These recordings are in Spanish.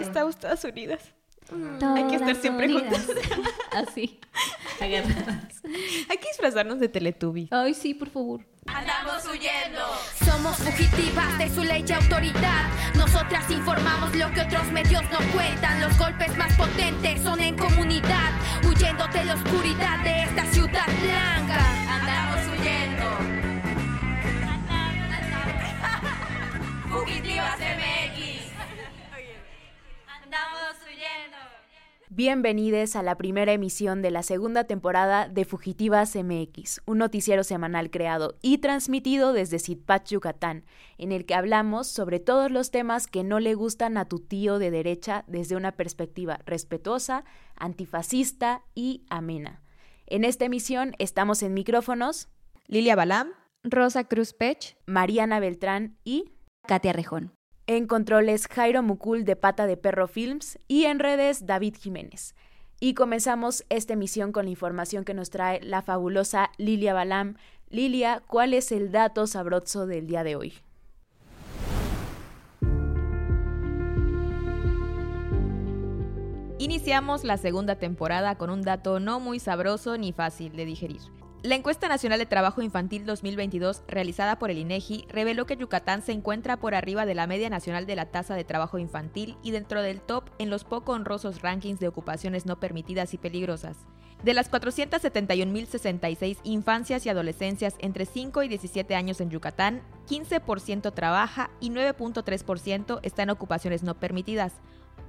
Estamos todas unidas. Hay que estar siempre juntas. Así. Agarradas. Hay que disfrazarnos de Teletubby. Ay, sí, por favor. Andamos huyendo. Somos fugitivas de su ley y autoridad. Nosotras informamos lo que otros medios no cuentan. Los golpes más potentes son en comunidad. Huyendo de la oscuridad de esta ciudad blanca. Andamos huyendo. Fugitivas MX. Andamos Bienvenidos a la primera emisión de la segunda temporada de Fugitivas MX, un noticiero semanal creado y transmitido desde Sitpach, Yucatán, en el que hablamos sobre todos los temas que no le gustan a tu tío de derecha desde una perspectiva respetuosa, antifascista y amena. En esta emisión estamos en micrófonos Lilia Balam, Rosa Cruz Pech, Mariana Beltrán y Katia Rejón. En controles Jairo Mucul de Pata de Perro Films y en redes David Jiménez. Y comenzamos esta emisión con la información que nos trae la fabulosa Lilia Balam. Lilia, ¿cuál es el dato sabroso del día de hoy? Iniciamos la segunda temporada con un dato no muy sabroso ni fácil de digerir. La encuesta nacional de trabajo infantil 2022 realizada por el INEGI reveló que Yucatán se encuentra por arriba de la media nacional de la tasa de trabajo infantil y dentro del top en los poco honrosos rankings de ocupaciones no permitidas y peligrosas. De las 471.066 infancias y adolescencias entre 5 y 17 años en Yucatán, 15% trabaja y 9.3% está en ocupaciones no permitidas,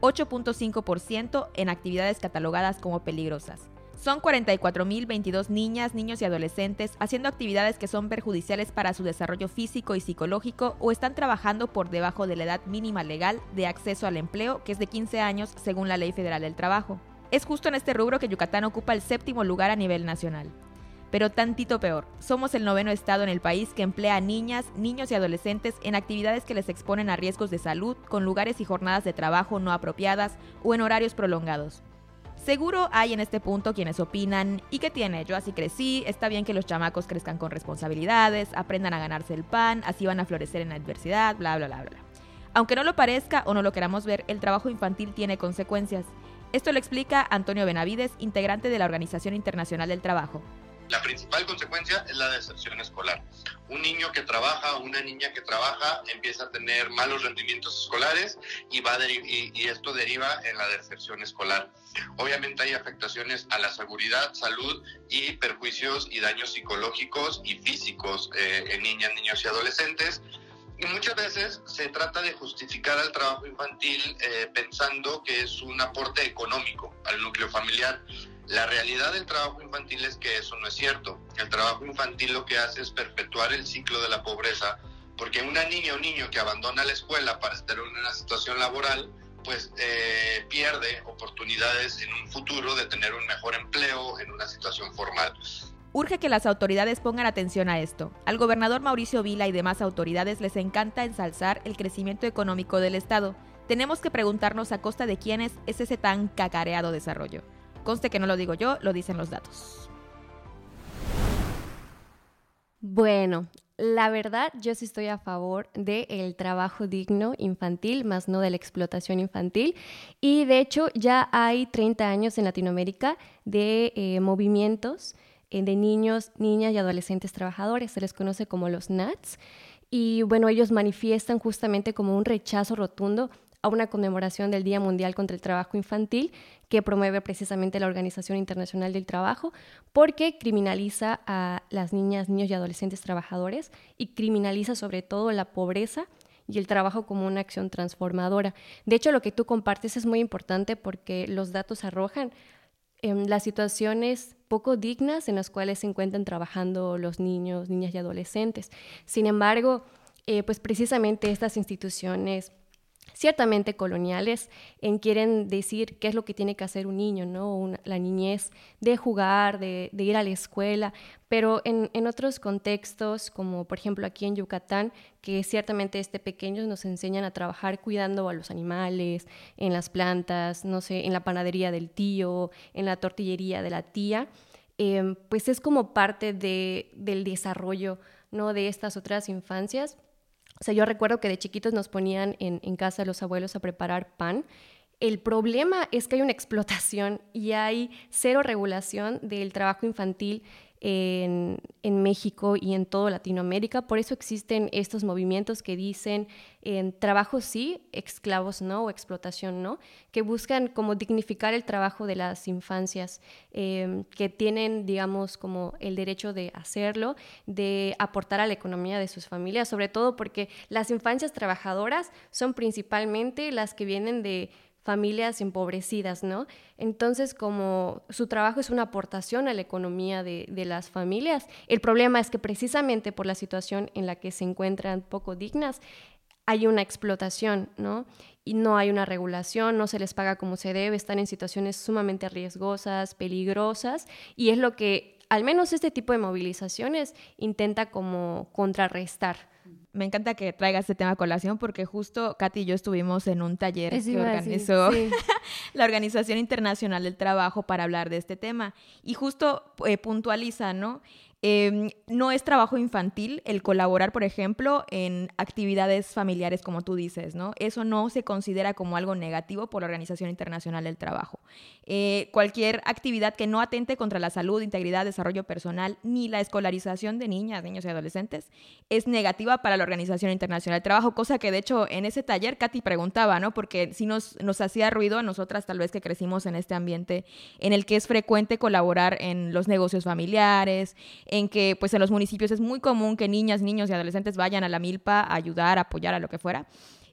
8.5% en actividades catalogadas como peligrosas. Son 44.022 niñas, niños y adolescentes haciendo actividades que son perjudiciales para su desarrollo físico y psicológico o están trabajando por debajo de la edad mínima legal de acceso al empleo, que es de 15 años según la Ley Federal del Trabajo. Es justo en este rubro que Yucatán ocupa el séptimo lugar a nivel nacional. Pero tantito peor, somos el noveno estado en el país que emplea a niñas, niños y adolescentes en actividades que les exponen a riesgos de salud, con lugares y jornadas de trabajo no apropiadas o en horarios prolongados. Seguro hay en este punto quienes opinan, ¿y qué tiene? Yo así crecí, está bien que los chamacos crezcan con responsabilidades, aprendan a ganarse el pan, así van a florecer en la adversidad, bla, bla, bla, bla. Aunque no lo parezca o no lo queramos ver, el trabajo infantil tiene consecuencias. Esto lo explica Antonio Benavides, integrante de la Organización Internacional del Trabajo. La principal consecuencia es la deserción escolar. Un niño que trabaja, una niña que trabaja, empieza a tener malos rendimientos escolares y, va y, y, esto deriva en la deserción escolar. Obviamente hay afectaciones a la seguridad, salud y perjuicios y daños psicológicos y físicos eh, en niñas, niños y adolescentes. Y muchas veces se trata de justificar al trabajo infantil eh, pensando que es un aporte económico al núcleo familiar. La realidad del trabajo infantil es que eso no es cierto. El trabajo infantil lo que hace es perpetuar el ciclo de la pobreza, porque una niña o niño que abandona la escuela para estar en una situación laboral, pues eh, pierde oportunidades en un futuro de tener un mejor empleo en una situación formal. Urge que las autoridades pongan atención a esto. Al gobernador Mauricio Vila y demás autoridades les encanta ensalzar el crecimiento económico del Estado. Tenemos que preguntarnos a costa de quiénes es ese tan cacareado desarrollo. Conste que no lo digo yo, lo dicen los datos. Bueno, la verdad, yo sí estoy a favor del trabajo digno infantil, más no de la explotación infantil. Y de hecho, ya hay 30 años en Latinoamérica de eh, movimientos eh, de niños, niñas y adolescentes trabajadores. Se les conoce como los NATS. Y bueno, ellos manifiestan justamente como un rechazo rotundo a una conmemoración del Día Mundial contra el Trabajo Infantil que promueve precisamente la Organización Internacional del Trabajo, porque criminaliza a las niñas, niños y adolescentes trabajadores y criminaliza sobre todo la pobreza y el trabajo como una acción transformadora. De hecho, lo que tú compartes es muy importante porque los datos arrojan em, las situaciones poco dignas en las cuales se encuentran trabajando los niños, niñas y adolescentes. Sin embargo, eh, pues precisamente estas instituciones ciertamente coloniales en quieren decir qué es lo que tiene que hacer un niño, ¿no? la niñez de jugar, de, ir a la escuela, pero en, otros contextos, como por ejemplo aquí en Yucatán, que ciertamente este pequeños nos enseñan a trabajar cuidando a los animales, en las plantas, no sé, en la panadería del tío, en la tortillería de la tía, eh, pues es como parte de, del desarrollo, ¿no? De estas otras infancias O sea, yo recuerdo que de chiquitos nos ponían en, casa los abuelos a preparar pan. El problema es que hay una explotación y hay cero regulación del trabajo infantil en, México y en toda Latinoamérica. Por eso existen estos movimientos que dicen en trabajo sí, esclavos no explotación no, que buscan como dignificar el trabajo de las infancias, em, que tienen, digamos, como el derecho de hacerlo, de aportar a la economía de sus familias, sobre todo porque las infancias trabajadoras son principalmente las que vienen de familias empobrecidas, ¿no? Entonces, como su trabajo es una aportación a la economía de, las familias, el problema es que precisamente por la situación en la que se encuentran poco dignas, hay una explotación, ¿no? Y no hay una regulación, no se les paga como se debe, están en situaciones sumamente riesgosas, peligrosas, y es lo que al menos este tipo de movilizaciones intenta como contrarrestar me encanta que traiga este tema a colación porque justo Katy y yo estuvimos en un taller que organizó la Organización Internacional del Trabajo para hablar de este tema y justo eh, puntualiza, ¿no? Em, no es trabajo infantil el colaborar, por ejemplo, en actividades familiares, como tú dices, ¿no? Eso no se considera como algo negativo por la Organización Internacional del Trabajo. Eh, cualquier actividad que no atente contra la salud, integridad, desarrollo personal, ni la escolarización de niñas, niños y adolescentes, es negativa para la Organización Internacional del Trabajo, cosa que de hecho en ese taller Katy preguntaba, ¿no? Porque si nos, nos hacía ruido a nosotras, tal vez que crecimos en este ambiente en el que es frecuente colaborar en los negocios familiares, en que pues en los municipios es muy común que niñas, niños y adolescentes vayan a la milpa a ayudar, a apoyar a lo que fuera.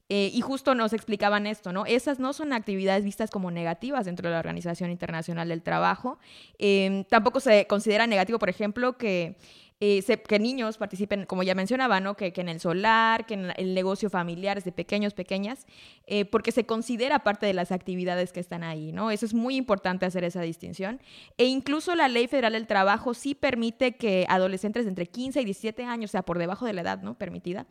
Eh, y justo nos explicaban esto, ¿no? Esas no son actividades vistas como negativas dentro de la Organización Internacional del Trabajo. Em, tampoco se considera negativo, por ejemplo, que eh, que niños participen, como ya mencionaba, ¿no? que, que, en el solar, que en el negocio familiar, de pequeños, pequeñas, eh, porque se considera parte de las actividades que están ahí. ¿no? Eso es muy importante hacer esa distinción. E incluso la Ley Federal del Trabajo sí permite que adolescentes de entre 15 y 17 años, o sea, por debajo de la edad ¿no? permitida,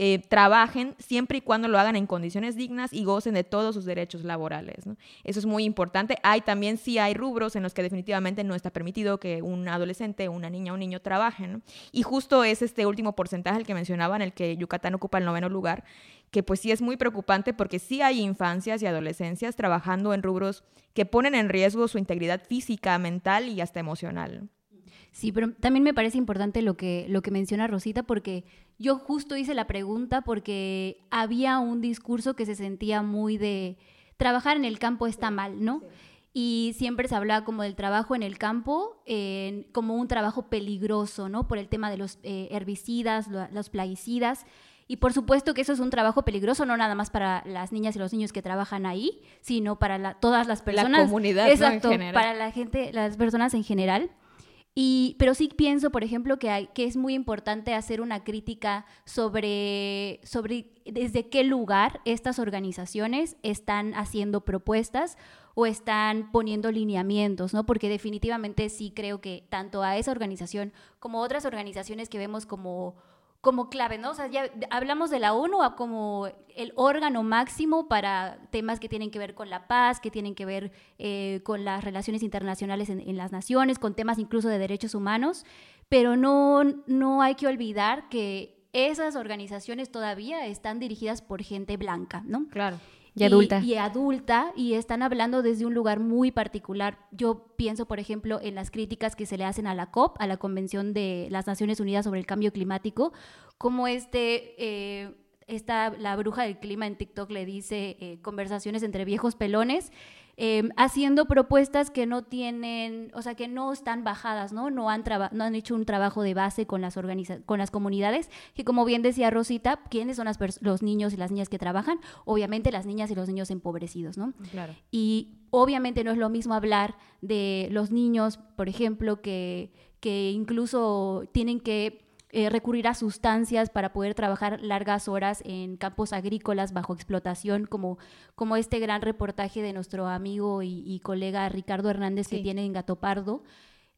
eh, trabajen siempre y cuando lo hagan en condiciones dignas y gocen de todos sus derechos laborales. ¿no? Eso es muy importante. Hay también sí hay rubros en los que definitivamente no está permitido que un adolescente, una niña o un niño trabajen y justo es este último porcentaje el que mencionaba, en el que Yucatán ocupa el noveno lugar, que pues sí es muy preocupante porque sí hay infancias y adolescencias trabajando en rubros que ponen en riesgo su integridad física, mental y hasta emocional. Sí, pero también me parece importante lo que, lo que menciona Rosita, porque yo justo hice la pregunta porque había un discurso que se sentía muy de trabajar en el campo está mal, ¿no? Y siempre se hablaba como del trabajo en el campo como un trabajo peligroso, ¿no? Por el tema de los eh, herbicidas, los plaguicidas. Y por supuesto que eso es un trabajo peligroso, no nada más para las niñas y los niños que trabajan ahí, sino para todas las personas. La comunidad, Exacto, para la gente, las personas en general. Pero sí pienso, por ejemplo, que, es muy importante hacer una crítica sobre, sobre desde qué lugar estas organizaciones están haciendo propuestas o están poniendo lineamientos, ¿no? Porque definitivamente sí creo que tanto a esa organización como otras organizaciones que vemos como como clave, ¿no? O sea, ya hablamos de la ONU como el órgano máximo para temas que tienen que ver con la paz, que tienen que ver eh, con las relaciones internacionales en, las naciones, con temas incluso de derechos humanos, pero no, no hay que olvidar que esas organizaciones todavía están dirigidas por gente blanca, ¿no? Claro. Y adulta. Y, adulta, y están hablando desde un lugar muy particular. Yo pienso, por ejemplo, en las críticas que se le hacen a la COP, a la Convención de las Naciones Unidas sobre el Cambio Climático, como este... Eh, esta, la bruja del clima en TikTok le dice eh, conversaciones entre viejos pelones, Em, haciendo propuestas que no tienen, o sea, que no están bajadas, ¿no? No han, no han hecho un trabajo de base con las, con las comunidades, que como bien decía Rosita, ¿quiénes son los niños y las niñas que trabajan? Obviamente las niñas y los niños empobrecidos, ¿no? Claro. Y obviamente no es lo mismo hablar de los niños, por ejemplo, que, que incluso tienen que eh, recurrir a sustancias para poder trabajar largas horas en campos agrícolas bajo explotación, como, como este gran reportaje de nuestro amigo y, colega Ricardo Hernández que tiene en Gato Pardo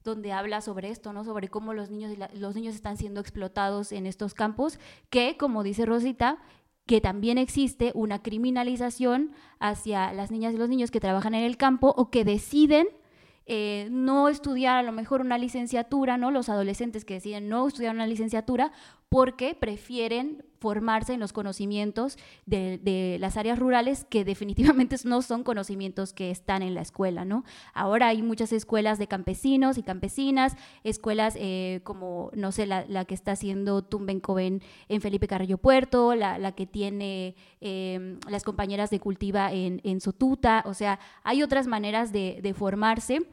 donde habla sobre esto, ¿no? Sobre cómo los niños, los niños están siendo explotados en estos campos, que, como dice Rosita, que también existe una criminalización hacia las niñas y los niños que trabajan en el campo o que deciden eh, no estudiar a lo mejor una licenciatura, ¿no? Los adolescentes que deciden no estudiar una licenciatura porque prefieren formarse en los conocimientos de, las áreas rurales que definitivamente no son conocimientos que están en la escuela, ¿no? Ahora hay muchas escuelas de campesinos y campesinas, escuelas eh, como, no sé, la, que está haciendo Tumbencoven en Felipe Carrillo Puerto, la, que tiene em, las compañeras de cultiva en, Sotuta, o sea, hay otras maneras de formarse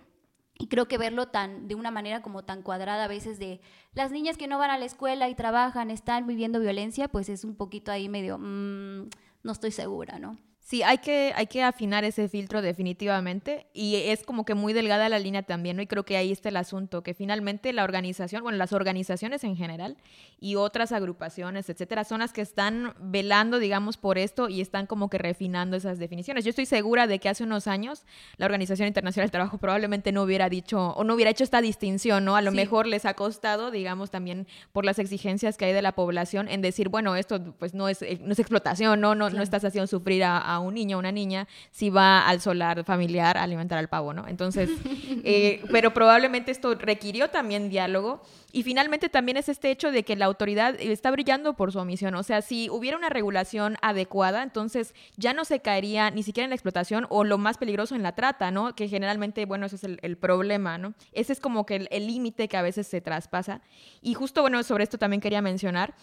y creo que verlo tan de una manera como tan cuadrada a veces de las niñas que no van a la escuela y trabajan, están viviendo violencia, pues es un poquito ahí medio, mm, no estoy segura, ¿no? Sí, hay que, hay que afinar ese filtro definitivamente y es como que muy delgada la línea también, ¿no? Y creo que ahí está el asunto, que finalmente la organización, bueno, las organizaciones en general y otras agrupaciones, etcétera, son las que están velando, digamos, por esto y están como que refinando esas definiciones. Yo estoy segura de que hace unos años la Organización Internacional del Trabajo probablemente no hubiera dicho o no hubiera hecho esta distinción, ¿no? A lo mejor les ha costado, digamos, también por las exigencias que hay de la población en decir, bueno, esto pues no es, no es explotación, ¿no? No, no estás haciendo sufrir a un niño o una niña si va al solar familiar a alimentar al pavo, ¿no? Entonces, eh, pero probablemente esto requirió también diálogo. Y finalmente también es este hecho de que la autoridad está brillando por su omisión. O sea, si hubiera una regulación adecuada, entonces ya no se caería ni siquiera en la explotación o lo más peligroso en la trata, ¿no? Que generalmente, bueno, ese es el, problema, ¿no? Ese es como que el límite que a veces se traspasa. Y justo, bueno, sobre esto también quería mencionar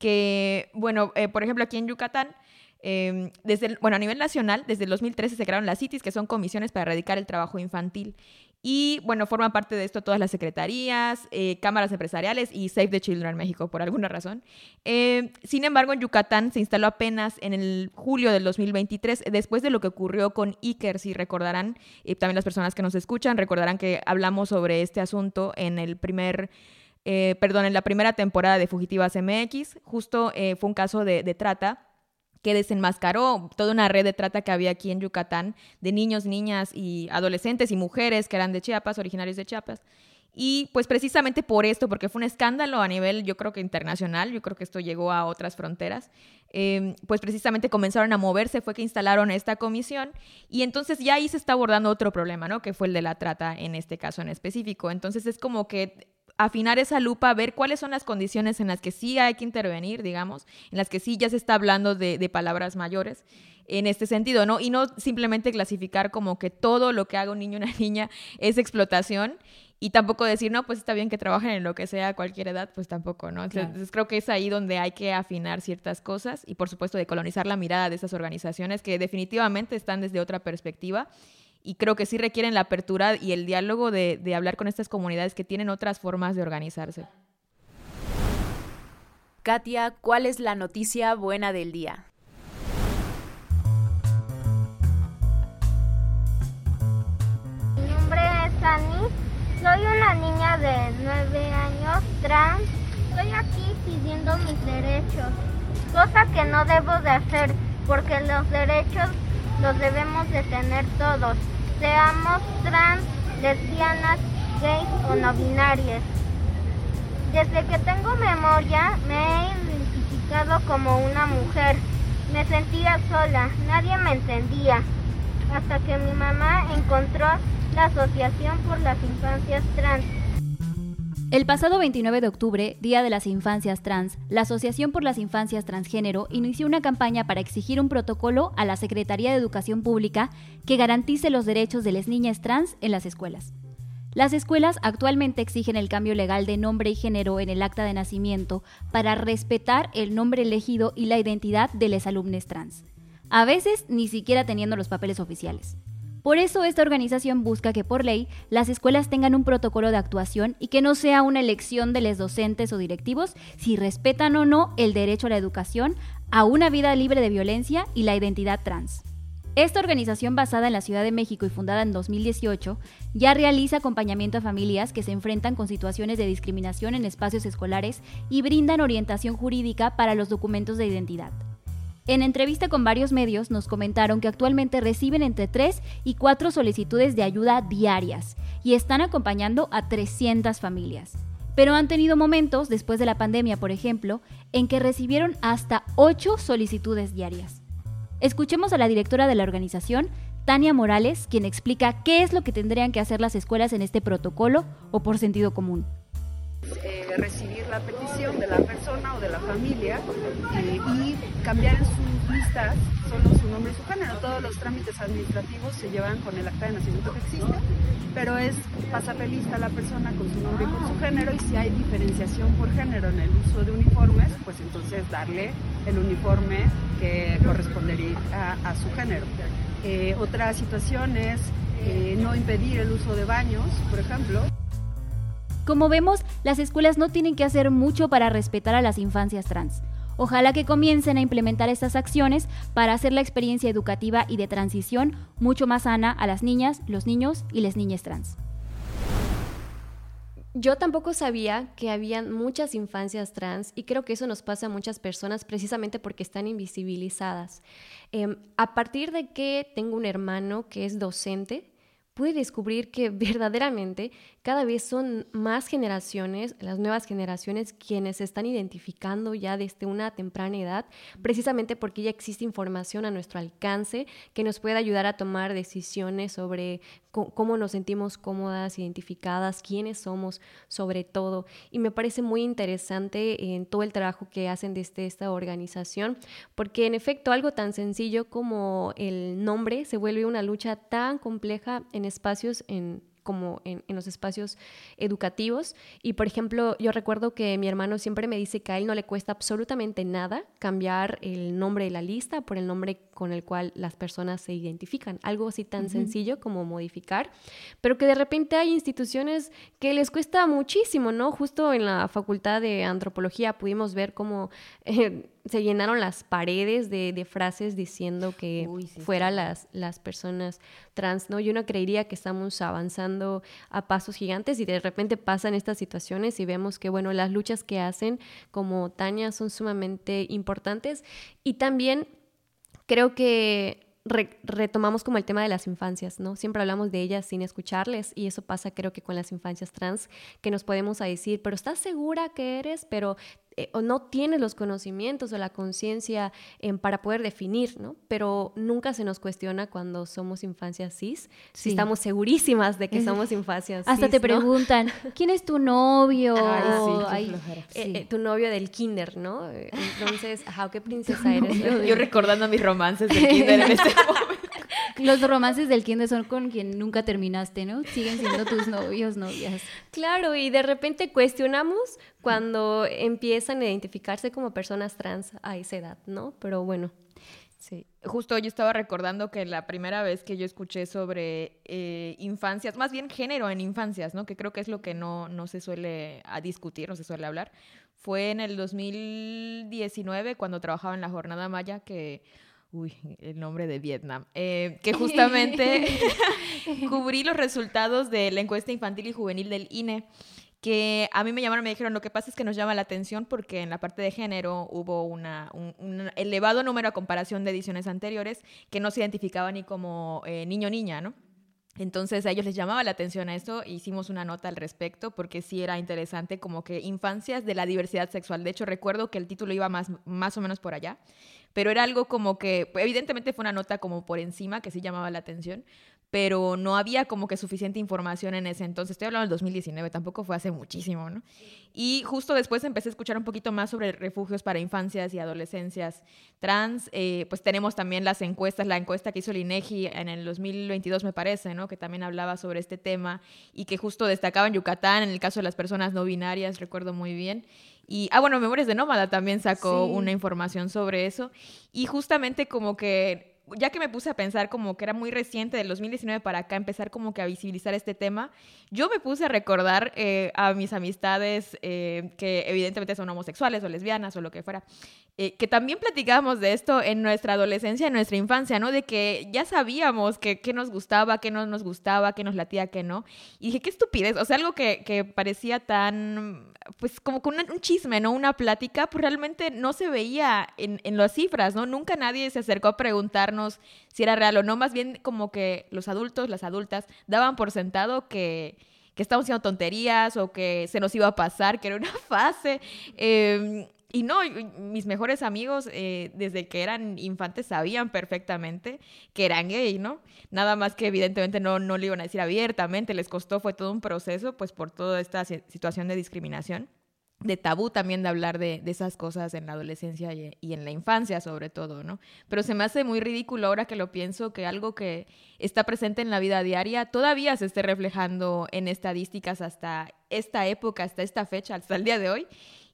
que, bueno, eh, por ejemplo, aquí en Yucatán, Em, desde bueno, a nivel nacional, desde el 2013 se crearon las CITIS, que son comisiones para erradicar el trabajo infantil. Y bueno, forman parte de esto todas las secretarías, eh, cámaras empresariales y Save the Children México, por alguna razón. Em, sin embargo, en Yucatán se instaló apenas en el julio del 2023, después de lo que ocurrió con Iker, si recordarán, y también las personas que nos escuchan recordarán que hablamos sobre este asunto en el primer... Eh, perdón, en la primera temporada de Fugitivas MX, justo eh, fue un caso de, de trata que desenmascaró toda una red de trata que había aquí en Yucatán de niños, niñas y adolescentes y mujeres que eran de Chiapas, originarios de Chiapas. Y pues precisamente por esto, porque fue un escándalo a nivel, yo creo que internacional, yo creo que esto llegó a otras fronteras, em, pues precisamente comenzaron a moverse, fue que instalaron esta comisión y entonces ya ahí se está abordando otro problema, ¿no? Que fue el de la trata en este caso en específico. Entonces es como que afinar esa lupa, ver cuáles son las condiciones en las que sí hay que intervenir, digamos, en las que sí ya se está hablando de, palabras mayores en este sentido, ¿no? Y no simplemente clasificar como que todo lo que haga un niño o una niña es explotación y tampoco decir, no, pues está bien que trabajen en lo que sea a cualquier edad, pues tampoco, ¿no? Entonces creo que es ahí donde hay que afinar ciertas cosas y por supuesto de colonizar la mirada de esas organizaciones que definitivamente están desde otra perspectiva y creo que sí requieren la apertura y el diálogo de, de hablar con estas comunidades que tienen otras formas de organizarse. Katia, ¿cuál es la noticia buena del día? Mi nombre es Annie, soy una niña de 9 años trans. Estoy aquí pidiendo mis derechos, cosa que no debo de hacer porque los derechos los debemos de tener todos, seamos trans, lesbianas, gays o no binarias. Desde que tengo memoria me he identificado como una mujer. Me sentía sola, nadie me entendía, hasta que mi mamá encontró la Asociación por las Infancias Trans el pasado 29 de octubre, Día de las Infancias Trans, la Asociación por las Infancias Transgénero inició una campaña para exigir un protocolo a la Secretaría de Educación Pública que garantice los derechos de las niñas trans en las escuelas. Las escuelas actualmente exigen el cambio legal de nombre y género en el acta de nacimiento para respetar el nombre elegido y la identidad de los alumnos trans, a veces ni siquiera teniendo los papeles oficiales. Por eso esta organización busca que por ley las escuelas tengan un protocolo de actuación y que no sea una elección de los docentes o directivos si respetan o no el derecho a la educación, a una vida libre de violencia y la identidad trans. Esta organización basada en la Ciudad de México y fundada en 2018 ya realiza acompañamiento a familias que se enfrentan con situaciones de discriminación en espacios escolares y brindan orientación jurídica para los documentos de identidad. En entrevista con varios medios nos comentaron que actualmente reciben entre 3 y 4 solicitudes de ayuda diarias y están acompañando a 300 familias. Pero han tenido momentos, después de la pandemia por ejemplo, en que recibieron hasta 8 solicitudes diarias. Escuchemos a la directora de la organización, Tania Morales, quien explica qué es lo que tendrían que hacer las escuelas en este protocolo o por sentido común. Eh, recibir la petición de la persona o de la familia eh, y cambiar en sus listas solo su nombre y su género. Todos los trámites administrativos se llevan con el acta de nacimiento que existe, pero es pasarle lista a la persona con su nombre y con su género y si hay diferenciación por género en el uso de uniformes, pues entonces darle el uniforme que correspondería a, su género. Eh, otra situación es eh, no impedir el uso de baños, por ejemplo. Como vemos, las escuelas no tienen que hacer mucho para respetar a las infancias trans. Ojalá que comiencen a implementar estas acciones para hacer la experiencia educativa y de transición mucho más sana a las niñas, los niños y las niñas trans. Yo tampoco sabía que habían muchas infancias trans y creo que eso nos pasa a muchas personas precisamente porque están invisibilizadas. Em, a partir de que tengo un hermano que es docente, pude descubrir que verdaderamente cada vez son más generaciones, las nuevas generaciones, quienes se están identificando ya desde una temprana edad, precisamente porque ya existe información a nuestro alcance que nos puede ayudar a tomar decisiones sobre cómo nos sentimos cómodas, identificadas, quiénes somos, sobre todo. Y me parece muy interesante en todo el trabajo que hacen desde esta organización, porque en efecto algo tan sencillo como el nombre se vuelve una lucha tan compleja en espacios en como en, los espacios educativos. Y por ejemplo, yo recuerdo que mi hermano siempre me dice que a él no le cuesta absolutamente nada cambiar el nombre de la lista por el nombre con el cual las personas se identifican. Algo así tan sencillo como modificar, pero que de repente hay instituciones que les cuesta muchísimo, ¿no? Justo en la Facultad de Antropología pudimos ver cómo... Eh, se llenaron las paredes de, frases diciendo que fuera las, las personas trans, ¿no? Yo no creería que estamos avanzando a pasos gigantes y de repente pasan estas situaciones y vemos que, bueno, las luchas que hacen como Tania son sumamente importantes y también creo que retomamos como el tema de las infancias, ¿no? Siempre hablamos de ellas sin escucharles y eso pasa creo que con las infancias trans, que nos podemos a decir, pero ¿estás segura que eres? Pero eh, o no tienes los conocimientos o la conciencia para poder definir, ¿no? Pero nunca se nos cuestiona cuando somos infancias cis, si estamos segurísimas de que somos infancias Hasta te preguntan, ¿quién es tu novio? Ay, sí, eh, eh, tu novio del kinder, ¿no? Entonces, ¿qué princesa eres? Yo, recordando mis romances del kinder en este momento. Los romances del kinder son con quien nunca terminaste, ¿no? Siguen siendo tus novios, novias. Claro, y de repente cuestionamos cuando empiezan a identificarse como personas trans a esa edad, ¿no? Pero bueno. Sí, justo yo estaba recordando que la primera vez que yo escuché sobre eh, infancias, más bien género en infancias, ¿no? Que creo que es lo que no, no se suele a discutir, no se suele hablar, fue en el 2019 cuando trabajaba en la Jornada Maya que uy, el nombre de Vietnam, eh, que justamente cubrí los resultados de la encuesta infantil y juvenil del INE que a mí me llamaron, me dijeron, lo que pasa es que nos llama la atención porque en la parte de género hubo una, un, elevado número a comparación de ediciones anteriores que no se identificaba ni como eh, niño o niña, ¿no? Entonces a ellos les llamaba la atención a eso, hicimos una nota al respecto porque sí era interesante como que infancias de la diversidad sexual. De hecho recuerdo que el título iba más, más o menos por allá, pero era algo como que, evidentemente fue una nota como por encima que sí llamaba la atención, pero no había como que suficiente información en ese entonces. Estoy hablando del 2019, tampoco fue hace muchísimo, ¿no? Y justo después empecé a escuchar un poquito más sobre refugios para infancias y adolescencias trans. Eh, pues tenemos también las encuestas, la encuesta que hizo el INEGI en el 2022, me parece, ¿no? Que también hablaba sobre este tema y que justo destacaba en Yucatán, en el caso de las personas no binarias, recuerdo muy bien. Y, ah, bueno, Memorias de Nómada también sacó una información sobre eso. Y justamente como que ya que me puse a pensar como que era muy reciente del 2019 para acá empezar como que a visibilizar este tema, yo me puse a recordar eh, a mis amistades eh, que evidentemente son homosexuales o lesbianas o lo que fuera, eh, que también platicábamos de esto en nuestra adolescencia, en nuestra infancia, ¿no? De que ya sabíamos que qué nos gustaba, qué no nos gustaba, qué nos latía, qué no. Y dije, qué estupidez, o sea, algo que, que parecía tan, pues como con un chisme, ¿no? Una plática, pues realmente no se veía en, en las cifras, ¿no? Nunca nadie se acercó a preguntarnos si era real o no, más bien como que los adultos, las adultas, daban por sentado que que estábamos haciendo tonterías o que se nos iba a pasar, que era una fase. Em, y no, mis mejores amigos eh, desde que eran infantes sabían perfectamente que eran gay, ¿no? Nada más que evidentemente no, no lo iban a decir abiertamente, les costó, fue todo un proceso, pues por toda esta situación de discriminación. De tabú también de hablar de, esas cosas en la adolescencia y, y, en la infancia sobre todo, ¿no? Pero se me hace muy ridículo ahora que lo pienso que algo que está presente en la vida diaria todavía se esté reflejando en estadísticas hasta esta época, hasta esta fecha, hasta el día de hoy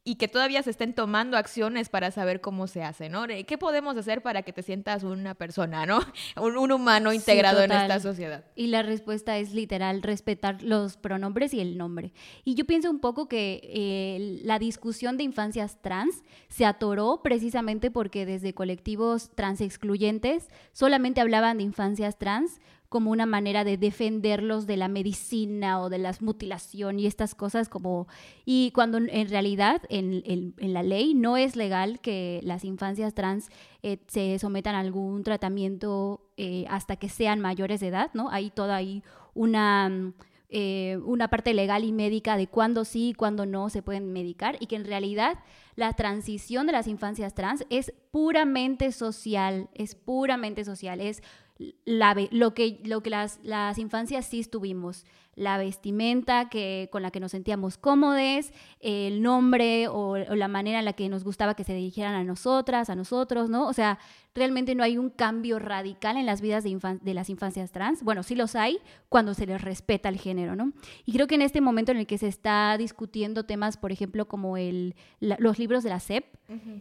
y que todavía se estén tomando acciones para saber cómo se hace, ¿no? ¿Qué podemos hacer para que te sientas una persona, ¿no? Un, humano integrado en esta sociedad. Y la respuesta es literal, respetar los pronombres y el nombre. Y yo pienso un poco que eh, la discusión de infancias trans se atoró precisamente porque desde colectivos trans excluyentes solamente hablaban de infancias trans como una manera de defenderlos de la medicina o de la mutilación y estas cosas como... Y cuando en realidad en, en, la ley no es legal que las infancias trans eh, se sometan a algún tratamiento eh, hasta que sean mayores de edad, ¿no? Hay toda ahí una... Eh, una parte legal y médica de cuándo sí y cuándo no se pueden medicar y que en realidad la transición de las infancias trans es puramente social, es puramente social, es lo que, lo que las, las infancias sí estuvimos la vestimenta que, con la que nos sentíamos cómodos, el nombre o, la manera en la que nos gustaba que se dirigieran a nosotras, a nosotros, ¿no? O sea, realmente no hay un cambio radical en las vidas de, de las infancias trans. Bueno, sí los hay cuando se les respeta el género, ¿no? Y creo que en este momento en el que se está discutiendo temas, por ejemplo, como el, los libros de la SEP,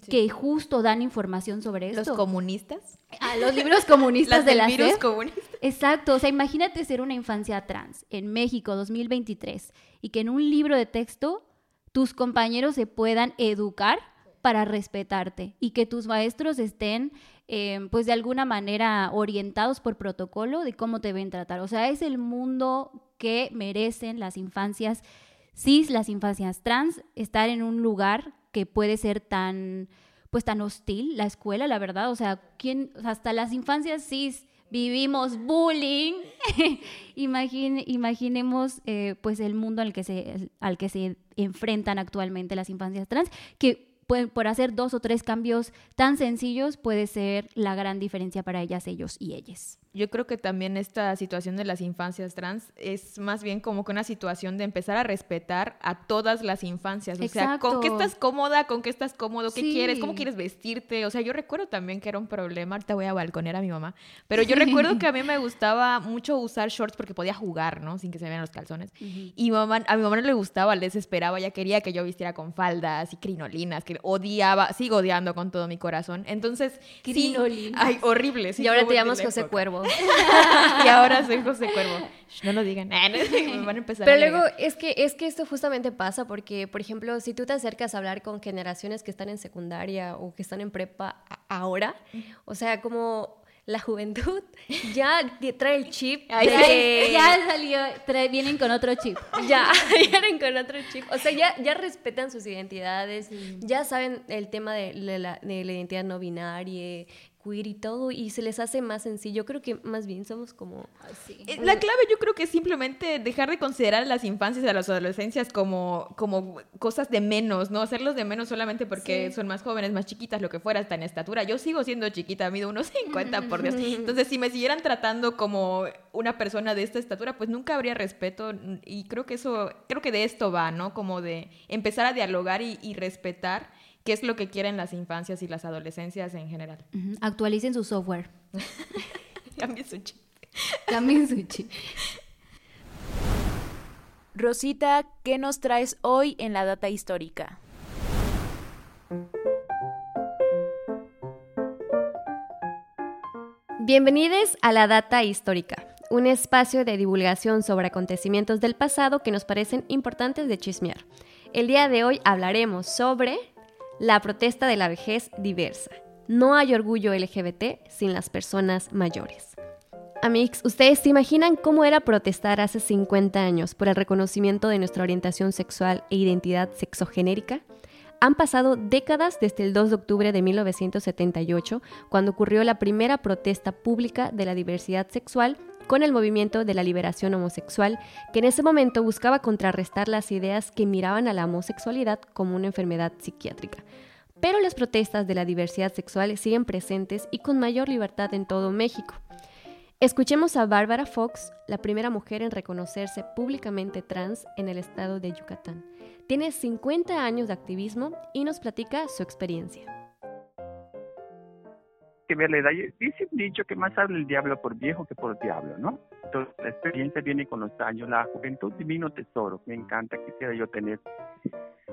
que justo dan información sobre esto. ¿Los comunistas? Ah, los libros comunistas de la SEP. Comunistas. Exacto, o sea, imagínate ser una infancia trans en México México 2023 y que en un libro de texto tus compañeros se puedan educar para respetarte y que tus maestros estén, em, pues de alguna manera orientados por protocolo de cómo te ven tratar. O sea, es el mundo que merecen las infancias cis, las infancias trans, estar en un lugar que puede ser tan, pues tan hostil, la escuela, la verdad. O sea, ¿quién, hasta las infancias cis vivimos bullying, imaginemos eh, pues el mundo al que, se, al que se enfrentan actualmente las infancias trans, que por hacer dos o tres cambios tan sencillos puede ser la gran diferencia para ellas, ellos y ellas yo creo que también esta situación de las infancias trans es más bien como que una situación de empezar a respetar a todas las infancias. O sea, con qué estás cómoda, con qué estás cómodo, qué quieres, cómo quieres vestirte. O sea, yo recuerdo también que era un problema. Ahorita voy a balconear a mi mamá. Pero yo recuerdo que a mí me gustaba mucho usar shorts porque podía jugar, ¿no? Sin que se vean los calzones. Y mamá, a mi mamá no le gustaba, le desesperaba. Ya quería que yo vistiera con faldas y crinolinas, que odiaba, sigo odiando con todo mi corazón. Entonces, crinolinas. ay, horrible. y ahora te llamas José Cuervo. y ahora soy José Cuervo. No lo digan. Me van a empezar Pero luego es que, es que esto justamente pasa porque, por ejemplo, si tú te acercas a hablar con generaciones que están en secundaria o que están en prepa ahora, o sea, como la juventud ya trae el chip. Ya salió, vienen con otro chip. Ya, vienen con otro chip. O sea, ya, ya respetan sus identidades, ya saben el tema de la, de la identidad no binaria, y todo y se les hace más sencillo. Creo que más bien somos como... Eh, la clave yo creo que es simplemente dejar de considerar a las infancias y a las adolescencias como, como cosas de menos, ¿no? Hacerlos de menos solamente porque son más jóvenes, más chiquitas, lo que fuera, hasta en estatura. Yo sigo siendo chiquita, mido unos 50, por Dios. Entonces, si me siguieran tratando como una persona de esta estatura, pues nunca habría respeto y creo que eso, creo que de esto va, ¿no? Como de empezar a dialogar y, y respetar qué es lo que quieren las infancias y las adolescencias en general. Actualicen su software. Cambien su chip. Cambien su chip. Rosita, ¿qué nos traes hoy en la data histórica? Bienvenidos a la Data Histórica, un espacio de divulgación sobre acontecimientos del pasado que nos parecen importantes de chismear. El día de hoy hablaremos sobre la protesta de la vejez diversa. No hay orgullo LGBT sin las personas mayores. Amigos, ¿ustedes se imaginan cómo era protestar hace 50 años por el reconocimiento de nuestra orientación sexual e identidad sexogenérica? Han pasado décadas desde el 2 de octubre de 1978, cuando ocurrió la primera protesta pública de la diversidad sexual con el movimiento de la liberación homosexual, que en ese momento buscaba contrarrestar las ideas que miraban a la homosexualidad como una enfermedad psiquiátrica. Pero las protestas de la diversidad sexual siguen presentes y con mayor libertad en todo México. Escuchemos a Bárbara Fox, la primera mujer en reconocerse públicamente trans en el estado de Yucatán. Tiene 50 años de activismo y nos platica su experiencia. Que ver la edad, dice un dicho que más habla el diablo por viejo que por diablo, ¿no? Entonces la experiencia viene con los años, la juventud divino tesoro, me encanta, quisiera yo tener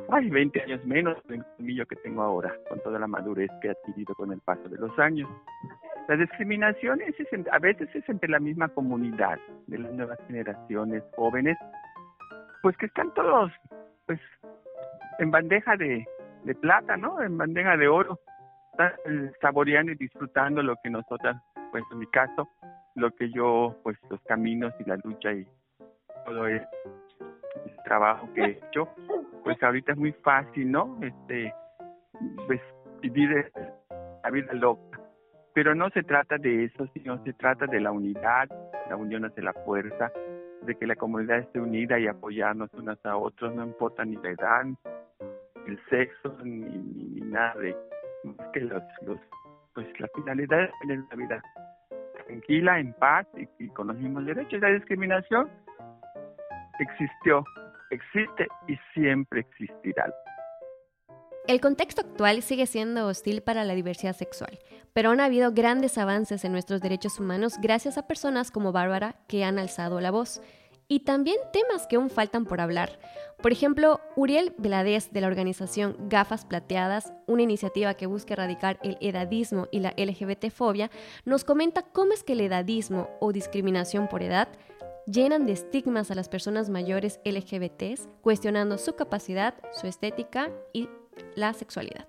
ay, 20 años menos del que tengo ahora, con toda la madurez que he adquirido con el paso de los años. La discriminación es, a veces es entre la misma comunidad de las nuevas generaciones jóvenes, pues que están todos pues en bandeja de, de plata, ¿no? En bandeja de oro, saboreando y disfrutando lo que nosotras, pues en mi caso, lo que yo, pues los caminos y la lucha y todo el trabajo que he hecho, pues ahorita es muy fácil, ¿no? Este, pues vivir la vida loca pero no se trata de eso, sino se trata de la unidad, la unión hace la fuerza, de que la comunidad esté unida y apoyarnos unas a otros, no importa ni la edad, el sexo, ni, nada de que los, los, pues la finalidad es una vida tranquila, en paz y, y con los mismos derechos. La discriminación existió, existe y siempre existirá. El contexto actual sigue siendo hostil para la diversidad sexual, pero han habido grandes avances en nuestros derechos humanos gracias a personas como Bárbara que han alzado la voz. Y también temas que aún faltan por hablar. Por ejemplo, Uriel Veladez de la organización Gafas Plateadas, una iniciativa que busca erradicar el edadismo y la LGBT-fobia, nos comenta cómo es que el edadismo o discriminación por edad llenan de estigmas a las personas mayores LGBTs, cuestionando su capacidad, su estética y la sexualidad.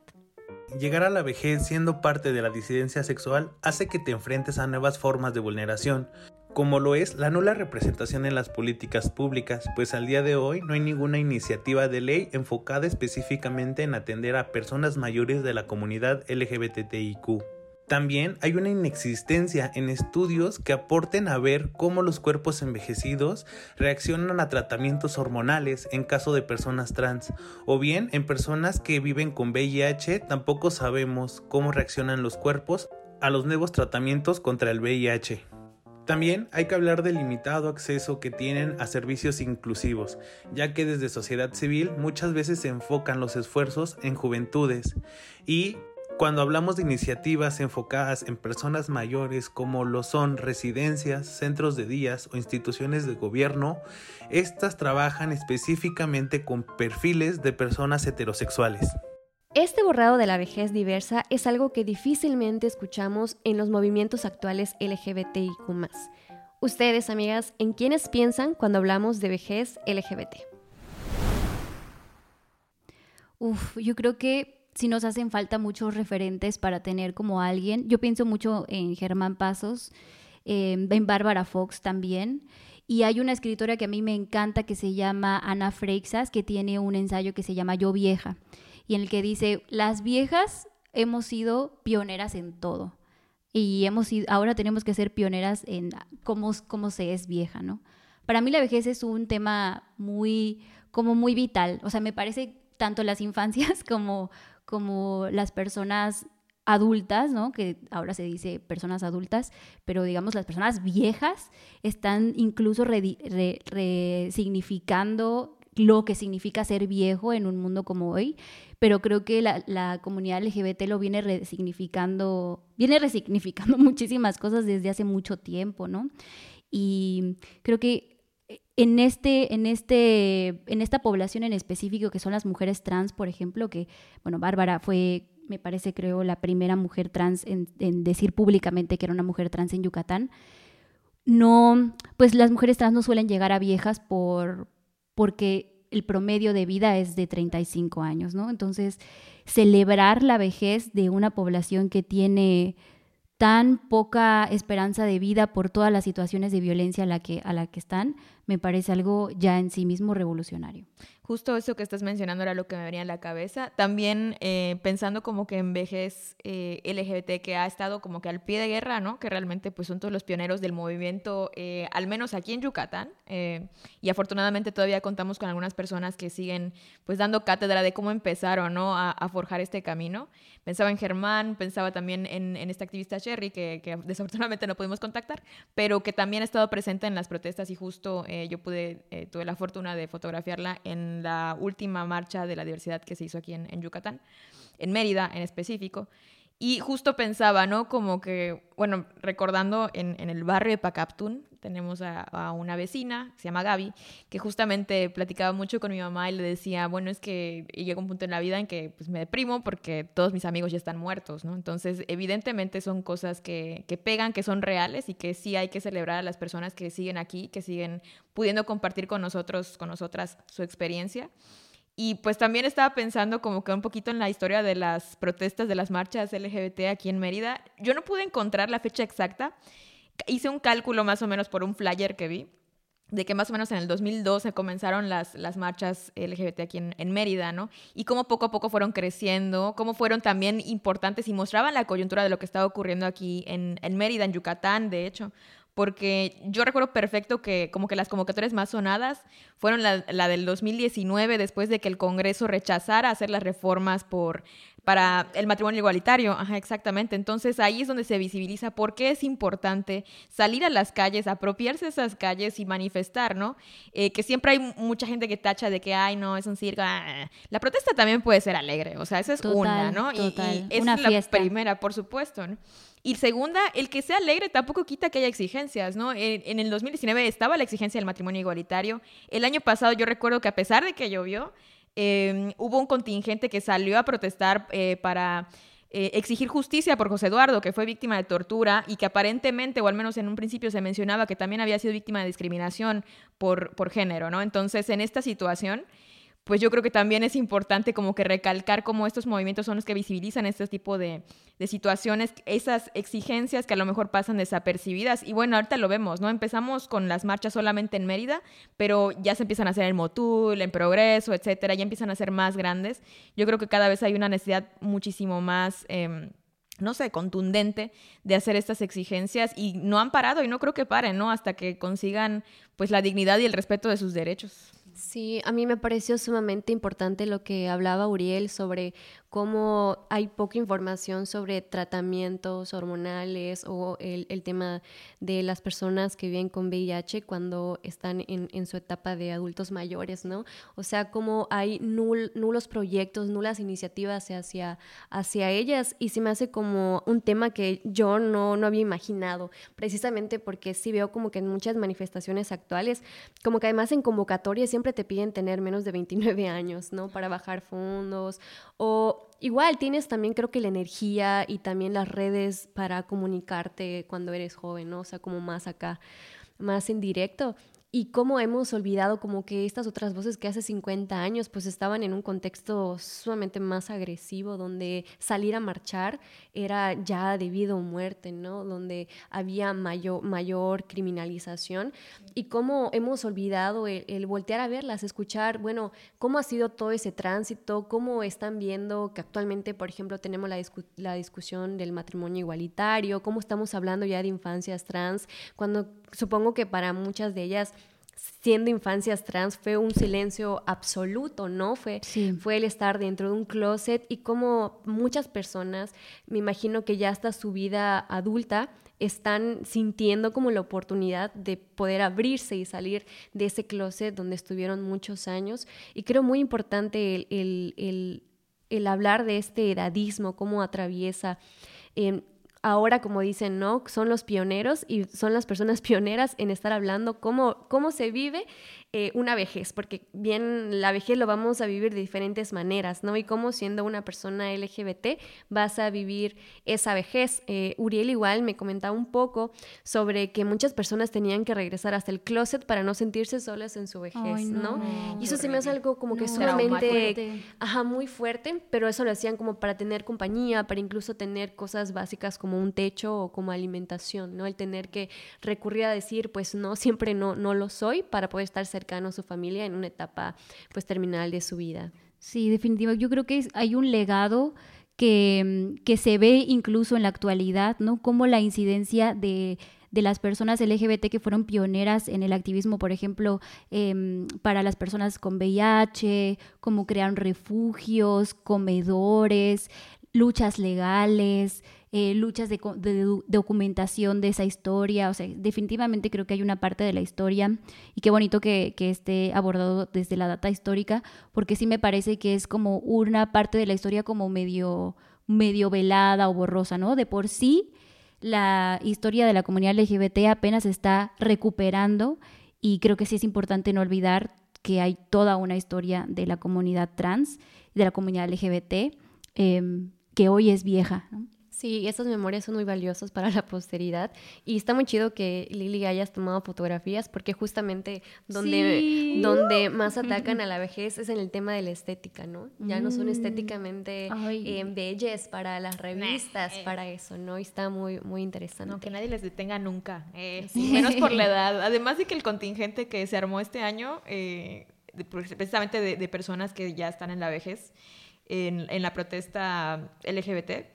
Llegar a la vejez siendo parte de la disidencia sexual hace que te enfrentes a nuevas formas de vulneración, como lo es la nula representación en las políticas públicas, pues al día de hoy no hay ninguna iniciativa de ley enfocada específicamente en atender a personas mayores de la comunidad LGBTIQ. También hay una inexistencia en estudios que aporten a ver cómo los cuerpos envejecidos reaccionan a tratamientos hormonales en caso de personas trans, o bien en personas que viven con VIH tampoco sabemos cómo reaccionan los cuerpos a los nuevos tratamientos contra el VIH. También hay que hablar del limitado acceso que tienen a servicios inclusivos, ya que desde sociedad civil muchas veces se enfocan los esfuerzos en juventudes y cuando hablamos de iniciativas enfocadas en personas mayores como lo son residencias, centros de días o instituciones de gobierno, estas trabajan específicamente con perfiles de personas heterosexuales. Este borrado de la vejez diversa es algo que difícilmente escuchamos en los movimientos actuales LGBTIQ. Ustedes, amigas, ¿en quiénes piensan cuando hablamos de vejez LGBT? Uf, yo creo que si nos hacen falta muchos referentes para tener como alguien. Yo pienso mucho en Germán Pasos, em, en Bárbara Fox también. Y hay una escritora que a mí me encanta que se llama Ana Freixas, que tiene un ensayo que se llama Yo vieja, y en el que dice, las viejas hemos sido pioneras en todo. Y hemos sido, ahora tenemos que ser pioneras en cómo, cómo se es vieja, ¿no? Para mí la vejez es un tema muy, como muy vital. O sea, me parece tanto las infancias como, como las personas adultas, ¿no? Que ahora se dice personas adultas, pero digamos las personas viejas están incluso resignificando lo que significa ser viejo en un mundo como hoy, pero creo que la, la, comunidad LGBT lo viene resignificando, viene resignificando muchísimas cosas desde hace mucho tiempo, ¿no? Y creo que en, este, en, este, en esta población en específico, que son las mujeres trans, por ejemplo, que, bueno, Bárbara fue, me parece, creo, la primera mujer trans en, decir públicamente que era una mujer trans en Yucatán, no, pues las mujeres trans no suelen llegar a viejas por, porque el promedio de vida es de 35 años, ¿no? Entonces, celebrar la vejez de una población que tiene tan poca esperanza de vida por todas las situaciones de violencia a la que, a la que están, me parece algo ya en sí mismo revolucionario. Justo eso que estás mencionando era lo que me venía a la cabeza. También eh, pensando como que en vejez eh, LGBT que ha estado como que al pie de guerra, ¿no? Que realmente pues son todos los pioneros del movimiento, eh, al menos aquí en Yucatán. y afortunadamente todavía contamos con algunas personas que siguen pues dando cátedra de cómo empezaron, ¿no? A, forjar este camino. Pensaba en Germán, pensaba también en, esta activista Sherry, que, que, desafortunadamente no pudimos contactar, pero que también ha estado presente en las protestas y justo yo pude, tuve la fortuna de fotografiarla en la última marcha de la diversidad que se hizo aquí en, Yucatán, en Mérida en específico. Y justo pensaba, ¿no? Como que, bueno, recordando en, el barrio de Pacaptún, tenemos a, una vecina, se llama Gaby, que justamente platicaba mucho con mi mamá y le decía, bueno, es que llega un punto en la vida en que pues, me deprimo porque todos mis amigos ya están muertos, ¿no? Entonces, evidentemente son cosas que, que pegan, que son reales y que sí hay que celebrar a las personas que siguen aquí, que siguen pudiendo compartir con nosotros, con nosotras su experiencia. Y pues también estaba pensando como que un poquito en la historia de las protestas de las marchas LGBT aquí en Mérida. Yo no pude encontrar la fecha exacta. Hice un cálculo más o menos por un flyer que vi de que más o menos en el 2012 comenzaron las, las marchas LGBT aquí en, Mérida, ¿no? Y cómo poco a poco fueron creciendo, cómo fueron también importantes y mostraban la coyuntura de lo que estaba ocurriendo aquí en, en Mérida, en Yucatán, de hecho porque yo recuerdo perfecto que como que las convocatorias más sonadas fueron la, la, del 2019, después de que el Congreso rechazara hacer las reformas por, para el matrimonio igualitario. Ajá, exactamente. Entonces ahí es donde se visibiliza por qué es importante salir a las calles, apropiarse de esas calles y manifestar, ¿no? Eh, que siempre hay mucha gente que tacha de que, ay, no, es un circo. Ah, la protesta también puede ser alegre, o sea, esa es una, ¿no? Total. Y, una es la primera, por supuesto, ¿no? Y segunda, el que sea alegre tampoco quita que haya exigencias, ¿no? En, el 2019 estaba la exigencia del matrimonio igualitario. El año pasado yo recuerdo que a pesar de que llovió, em, hubo un contingente que salió a protestar eh, para eh, exigir justicia por José Eduardo, que fue víctima de tortura y que aparentemente, o al menos en un principio se mencionaba que también había sido víctima de discriminación por, por género, ¿no? Entonces, en esta situación pues yo creo que también es importante como que recalcar cómo estos movimientos son los que visibilizan este tipo de, situaciones, esas exigencias que a lo mejor pasan desapercibidas. Y bueno, ahorita lo vemos, ¿no? Empezamos con las marchas solamente en Mérida, pero ya se empiezan a hacer en Motul, en Progreso, etcétera, ya empiezan a ser más grandes. Yo creo que cada vez hay una necesidad muchísimo más... Em, no sé, contundente de hacer estas exigencias y no han parado y no creo que paren, ¿no? Hasta que consigan pues la dignidad y el respeto de sus derechos. Sí, a mí me pareció sumamente importante lo que hablaba Uriel sobre cómo hay poca información sobre tratamientos hormonales o el, tema de las personas que viven con VIH cuando están en, su etapa de adultos mayores, ¿no? O sea, cómo hay nulos proyectos, nulas iniciativas hacia, hacia ellas y se me hace como un tema que yo no, no había imaginado, precisamente porque sí veo como que en muchas manifestaciones actuales, como que además en convocatorias siempre te piden tener menos de 29 años, ¿no? Para bajar fondos o igual tienes también creo que la energía y también las redes para comunicarte cuando eres joven, ¿no? O sea, como más acá, más en directo y cómo hemos olvidado como que estas otras voces que hace 50 años pues estaban en un contexto sumamente más agresivo, donde salir a marchar era ya debido a muerte, ¿no? Donde había mayor, mayor criminalización y cómo hemos olvidado el, voltear a verlas, escuchar, bueno, cómo ha sido todo ese tránsito, cómo están viendo que actualmente, por ejemplo, tenemos la, la discusión del matrimonio igualitario, cómo estamos hablando ya de infancias trans, cuando supongo que para muchas de ellas siendo infancias trans fue un silencio absoluto, ¿no? Fue, fue el estar dentro de un closet y como muchas personas, me imagino que ya hasta su vida adulta, están sintiendo como la oportunidad de poder abrirse y salir de ese closet donde estuvieron muchos años. Y creo muy importante el, hablar de este edadismo, cómo atraviesa. Em, ahora, como dicen, ¿no? Son los pioneros y son las personas pioneras en estar hablando cómo, cómo se vive eh, una vejez, porque bien la vejez lo vamos a vivir de diferentes maneras, ¿no? Y cómo siendo una persona LGBT vas a vivir esa vejez. Eh, Uriel igual me comentaba un poco sobre que muchas personas tenían que regresar hasta el closet para no sentirse solas en su vejez, no, Y eso sí me hace algo como que sumamente, ajá, muy fuerte, pero eso lo hacían como para tener compañía, para incluso tener cosas básicas como como un techo o como alimentación, ¿no? El tener que recurrir a decir, pues no, siempre no, no lo soy para poder estar cercano a su familia en una etapa pues terminal de su vida. Sí, definitivamente. Yo creo que hay un legado que, que se ve incluso en la actualidad, ¿no? Como la incidencia de de las personas LGBT que fueron pioneras en el activismo, por ejemplo, em, para las personas con VIH, cómo crearon refugios, comedores, luchas legales, eh, luchas de, documentación de esa historia. O sea, definitivamente creo que hay una parte de la historia y qué bonito que, esté abordado desde la data histórica, porque sí me parece que es como una parte de la historia como medio, medio velada o borrosa, ¿no? De por sí la historia de la comunidad LGBT apenas está recuperando y creo que sí es importante no olvidar que hay toda una historia de la comunidad trans, de la comunidad LGBT, em, que hoy es vieja. Sí, esas memorias son muy valiosas para la posteridad y está muy chido que Lili hayas tomado fotografías porque justamente donde, donde más atacan a la vejez es en el tema de la estética, ¿no? Ya no son mm. estéticamente eh, bellas para las revistas, eh. para eso, ¿no? Y está muy, muy interesante. No, que nadie les detenga nunca, eh, menos por la edad. Además de que el contingente que se armó este año, pues, precisamente de, personas que ya están en la vejez, en, en la protesta LGBT,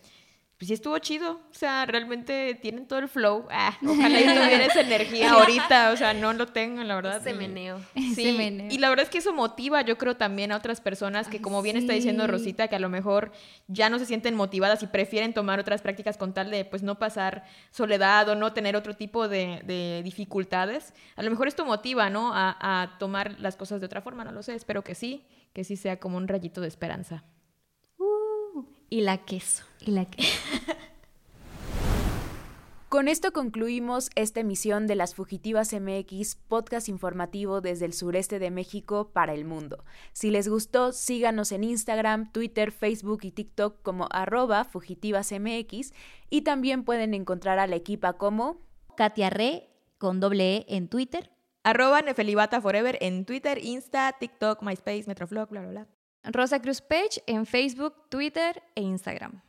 pues sí estuvo chido. O sea, realmente tienen todo el flow. Ah, ojalá y tuviera esa energía ahorita. O sea, no lo tengo, la verdad. Se meneo. Sí. meneo. Y la verdad es que eso motiva, yo creo, también a otras personas que, como bien está diciendo Rosita, que a lo mejor ya no se sienten motivadas y prefieren tomar otras prácticas con tal de, pues, no pasar soledad o no tener otro tipo de, dificultades. A lo mejor esto motiva, ¿no? A, a tomar las cosas de otra forma. No lo sé. Espero que sí. Que sí sea como un rayito de esperanza. Y la queso. Y la queso. Con esto concluimos esta emisión de Las Fugitivas MX, podcast informativo desde el sureste de México para el mundo. Si les gustó, síganos en Instagram, Twitter, Facebook y TikTok como arroba fugitivasmx y también pueden encontrar a la equipa como Katia Re con doble E en Twitter. Arroba Nefelibata Forever en Twitter, Insta, TikTok, MySpace, Metroflog, bla, bla, bla. Rosa Cruz Page en Facebook, Twitter e Instagram.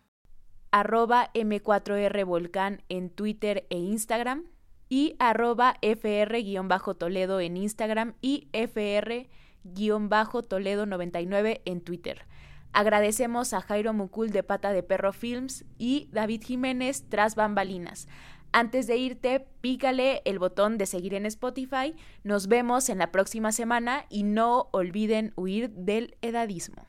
Arroba M4R Volcán en Twitter e Instagram. Y arroba FR-Toledo en Instagram y FR-Toledo99 en Twitter. Agradecemos a Jairo Mucul de Pata de Perro Films y David Jiménez tras bambalinas. Antes de irte, pícale el botón de seguir en Spotify. Nos vemos en la próxima semana y no olviden huir del edadismo.